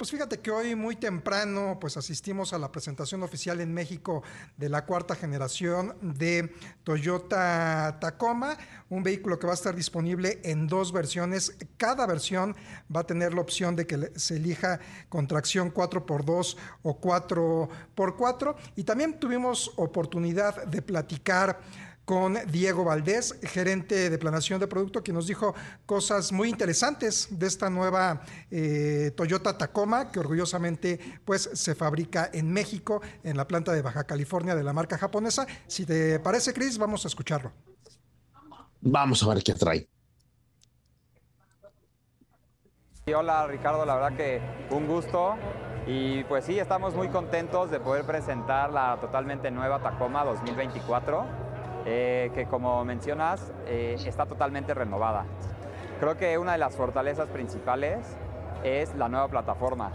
Pues fíjate que hoy muy temprano pues asistimos a la presentación oficial en México de la cuarta generación de Toyota Tacoma, un vehículo que va a estar disponible en dos versiones. Cada versión va a tener la opción de que se elija con tracción 4x2 o 4x4 y también tuvimos oportunidad de platicar con Diego Valdés, gerente de planación de producto, que nos dijo cosas muy interesantes de esta nueva eh, Toyota Tacoma, que orgullosamente pues, se fabrica en México, en la planta de Baja California de la marca japonesa. Si te parece, Chris, vamos a escucharlo. Vamos a ver qué trae. Hola Ricardo, la verdad que un gusto y pues sí, estamos muy contentos de poder presentar la totalmente nueva Tacoma 2024 eh, que como mencionas eh, está totalmente renovada. Creo que una de las fortalezas principales es la nueva plataforma.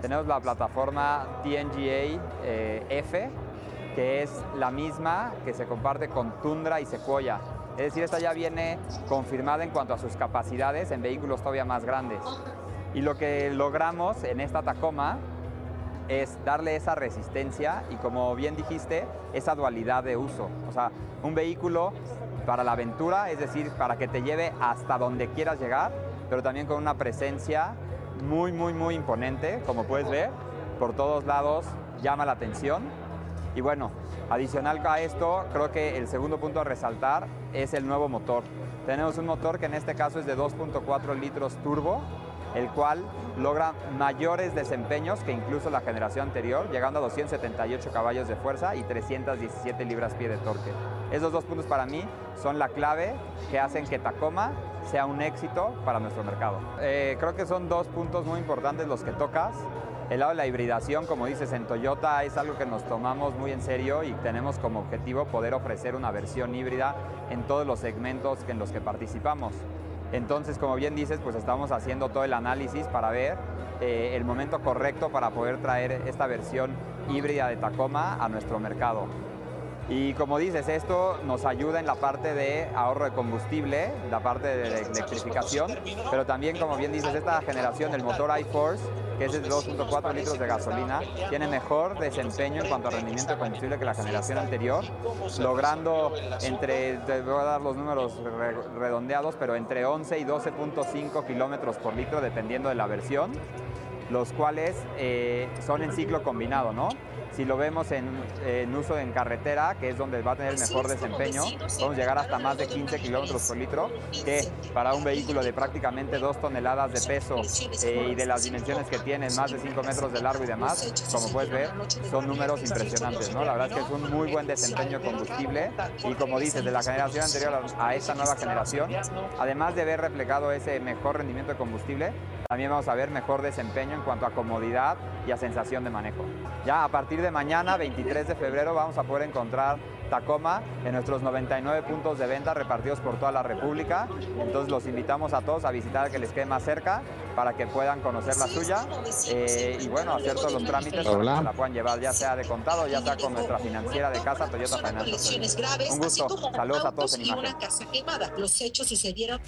Tenemos la plataforma TNGA eh, F, que es la misma que se comparte con Tundra y Sequoia. Es decir, esta ya viene confirmada en cuanto a sus capacidades en vehículos todavía más grandes. Y lo que logramos en esta Tacoma es darle esa resistencia y como bien dijiste, esa dualidad de uso. O sea, un vehículo para la aventura, es decir, para que te lleve hasta donde quieras llegar, pero también con una presencia muy, muy, muy imponente, como puedes ver, por todos lados llama la atención. Y bueno, adicional a esto, creo que el segundo punto a resaltar es el nuevo motor. Tenemos un motor que en este caso es de 2.4 litros turbo, el cual logra mayores desempeños que incluso la generación anterior, llegando a 278 caballos de fuerza y 317 libras-pie de torque. Esos dos puntos para mí son la clave que hacen que Tacoma sea un éxito para nuestro mercado. Eh, creo que son dos puntos muy importantes los que tocas. El lado de la hibridación, como dices, en Toyota es algo que nos tomamos muy en serio y tenemos como objetivo poder ofrecer una versión híbrida en todos los segmentos en los que participamos. Entonces, como bien dices, pues estamos haciendo todo el análisis para ver eh, el momento correcto para poder traer esta versión híbrida de Tacoma a nuestro mercado. Y como dices, esto nos ayuda en la parte de ahorro de combustible, la parte de electrificación, pero también, como bien dices, esta generación del motor iForce, que es de 2.4 litros de gasolina, tiene mejor desempeño en cuanto a rendimiento de combustible que la generación anterior, logrando entre, te voy a dar los números redondeados, pero entre 11 y 12.5 kilómetros por litro, dependiendo de la versión los cuales eh, son en ciclo combinado, ¿no? Si lo vemos en, uso en carretera, que es donde va a tener el mejor desempeño, a llegar hasta más de 15 kilómetros por litro, que para un vehículo de prácticamente 2 toneladas de peso eh, y de las dimensiones que tiene, más de 5 metros de largo y demás, como puedes ver, son números impresionantes, ¿no? La verdad es que es un muy buen desempeño de combustible y como dices, de la generación anterior a esta nueva generación, además de haber replegado ese mejor rendimiento de combustible, también vamos a ver mejor desempeño en cuanto a comodidad y a sensación de manejo. Ya a partir de mañana, 23 de febrero, vamos a poder encontrar Tacoma en nuestros 99 puntos de venta repartidos por toda la República. Entonces los invitamos a todos a visitar el que les quede más cerca para que puedan conocer la suya eh, y bueno, hacer todos los trámites para que la puedan llevar, ya sea de contado, ya sea con nuestra financiera de casa, Toyota Finance. Un gusto. Saludos a todos en imagen. Los hechos sucedieron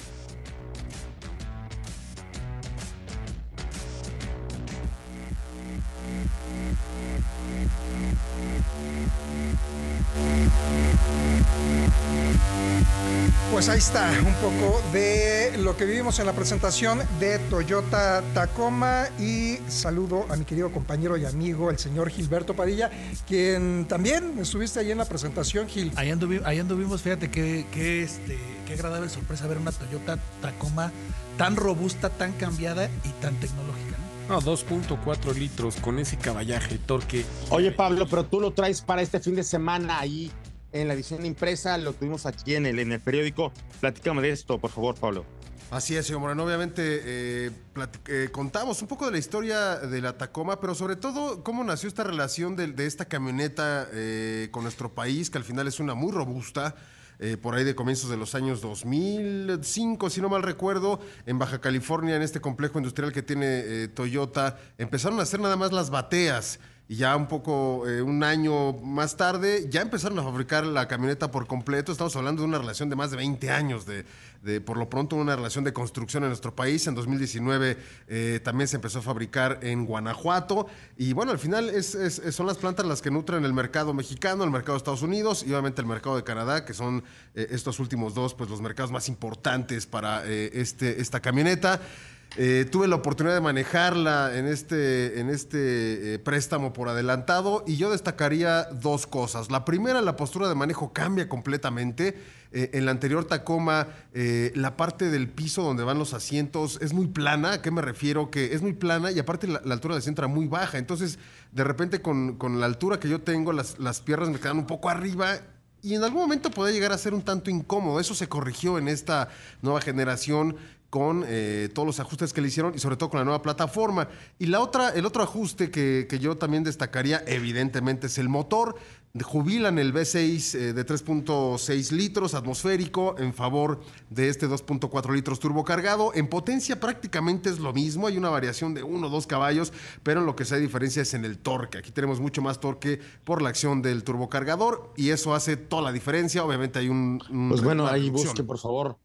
Pues ahí está un poco de lo que vivimos en la presentación de Toyota Tacoma y saludo a mi querido compañero y amigo, el señor Gilberto Padilla, quien también estuviste ahí en la presentación, Gil. Ahí anduvimos, fíjate qué, qué, este, qué agradable sorpresa ver una Toyota Tacoma tan robusta, tan cambiada y tan tecnológica. No, 2.4 litros con ese caballaje, torque. Oye Pablo, pero tú lo traes para este fin de semana ahí en la edición impresa, lo tuvimos aquí en el, en el periódico. Platícame de esto, por favor, Pablo. Así es, señor Moreno. Obviamente eh, eh, contamos un poco de la historia de la Tacoma, pero sobre todo cómo nació esta relación de, esta camioneta eh, con nuestro país, que al final es una muy robusta. por ahí de comienzos de los años 2005, si no mal recuerdo, en Baja California, en este complejo industrial que tiene Toyota, empezaron a hacer nada más las bateas y ya un poco, eh, un año más tarde, ya empezaron a fabricar la camioneta por completo. Estamos hablando de una relación de más de 20 años, de, por lo pronto una relación de construcción en nuestro país. En 2019 eh, también se empezó a fabricar en Guanajuato. Y bueno, al final son las plantas las que nutren el mercado mexicano, el mercado de Estados Unidos y obviamente el mercado de Canadá, que son eh, estos últimos dos, pues los mercados más importantes para este, esta camioneta. Eh, tuve la oportunidad de manejarla en este, en este eh, préstamo por adelantado y yo destacaría dos cosas. La primera, la postura de manejo cambia completamente. Eh, en la anterior Tacoma, la parte del piso donde van los asientos es muy plana. ¿A qué me refiero? Que es muy plana y aparte la, altura del asiento era muy baja. Entonces, de repente, con, con, la altura que yo tengo, las, las piernas me quedan un poco arriba y en algún momento puede llegar a ser un tanto incómodo. Eso se corrigió en esta nueva generación con eh, todos los ajustes que le hicieron y sobre todo con la nueva plataforma. Y la otra, el otro ajuste que, yo también destacaría, evidentemente, es el motor. Jubilan el V6 eh, de 3.6 litros atmosférico en favor de este 2.4 litros turbocargado. En potencia prácticamente es lo mismo, hay una variación de 1 o 2 caballos, pero en lo que se hay diferencia es en el torque. Aquí tenemos mucho más torque por la acción del turbocargador y eso hace toda la diferencia. Obviamente hay un... pues bueno, ahí busque por favor.